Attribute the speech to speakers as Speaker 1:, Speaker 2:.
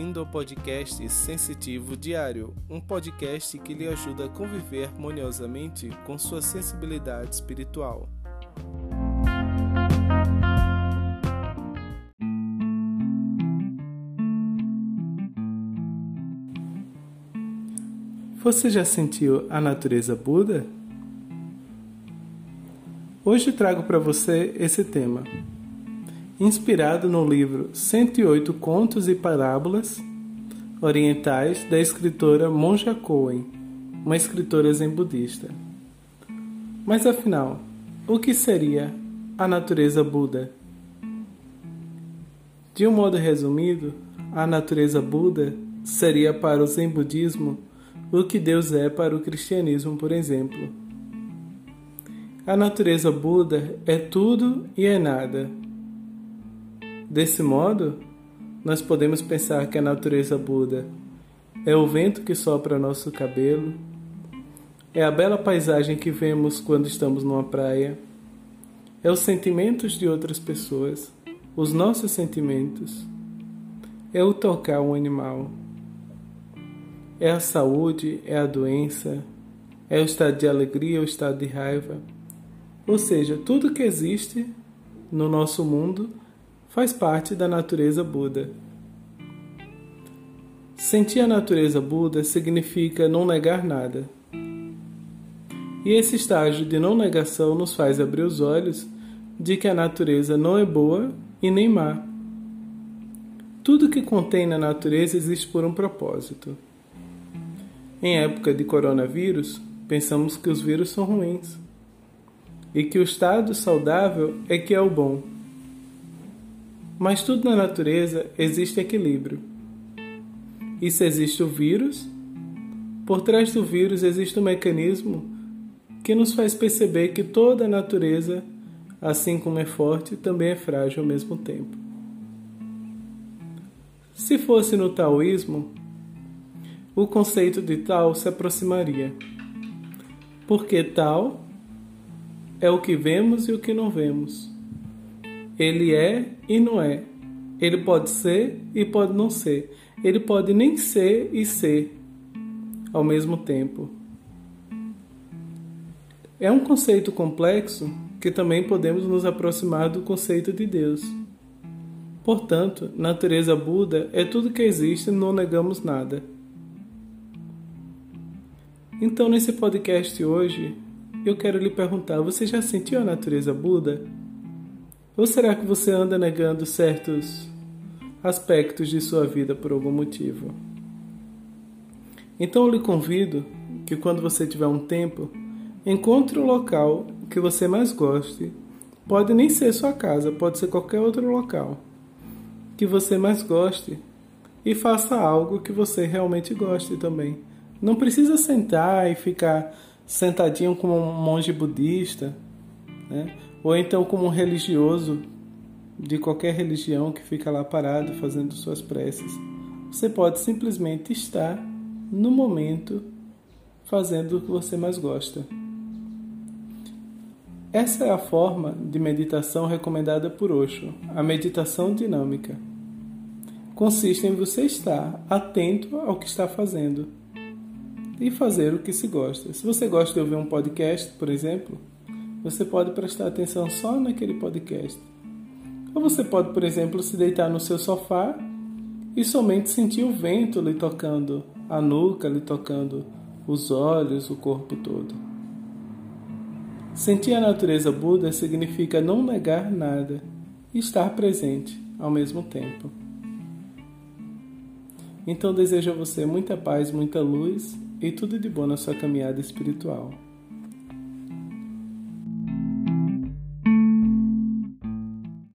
Speaker 1: bem-vindo ao podcast Sensitivo Diário, um podcast que lhe ajuda a conviver harmoniosamente com sua sensibilidade espiritual. Você já sentiu a natureza Buda? Hoje trago para você esse tema inspirado no livro 108 Contos e Parábolas Orientais da escritora Monja Coen, uma escritora zen budista. Mas afinal, o que seria a natureza Buda? De um modo resumido, a natureza Buda seria para o zen budismo o que Deus é para o cristianismo, por exemplo. A natureza Buda é tudo e é nada Desse modo, nós podemos pensar que a natureza Buda é o vento que sopra nosso cabelo, é a bela paisagem que vemos quando estamos numa praia, é os sentimentos de outras pessoas, os nossos sentimentos, é o tocar um animal, é a saúde, é a doença, é o estado de alegria, o estado de raiva. Ou seja, tudo que existe no nosso mundo faz parte da natureza Buda. Sentir a natureza Buda significa não negar nada. E esse estágio de não negação nos faz abrir os olhos de que a natureza não é boa e nem má. Tudo que contém na natureza existe por um propósito. Em época de coronavírus, pensamos que os vírus são ruins e que o estado saudável é que é o bom. Mas tudo na natureza existe equilíbrio. E se existe o vírus, por trás do vírus existe um mecanismo que nos faz perceber que toda a natureza, assim como é forte, também é frágil ao mesmo tempo. Se fosse no taoísmo, o conceito de tal se aproximaria. Porque tal é o que vemos e o que não vemos. Ele é e não é. Ele pode ser e pode não ser. Ele pode nem ser e ser ao mesmo tempo. É um conceito complexo que também podemos nos aproximar do conceito de Deus. Portanto, natureza Buda é tudo que existe e não negamos nada. Então, nesse podcast hoje, eu quero lhe perguntar: você já sentiu a natureza Buda? Ou será que você anda negando certos aspectos de sua vida por algum motivo? Então eu lhe convido que quando você tiver um tempo, encontre o local que você mais goste. Pode nem ser sua casa, pode ser qualquer outro local que você mais goste e faça algo que você realmente goste também. Não precisa sentar e ficar sentadinho como um monge budista, né? Ou então como um religioso de qualquer religião que fica lá parado fazendo suas preces. Você pode simplesmente estar no momento fazendo o que você mais gosta. Essa é a forma de meditação recomendada por Osho, a meditação dinâmica. Consiste em você estar atento ao que está fazendo e fazer o que se gosta. Se você gosta de ouvir um podcast, por exemplo, você pode prestar atenção só naquele podcast. Ou você pode, por exemplo, se deitar no seu sofá e somente sentir o vento lhe tocando a nuca, lhe tocando os olhos, o corpo todo. Sentir a natureza Buda significa não negar nada e estar presente ao mesmo tempo. Então desejo a você muita paz, muita luz e tudo de bom na sua caminhada espiritual.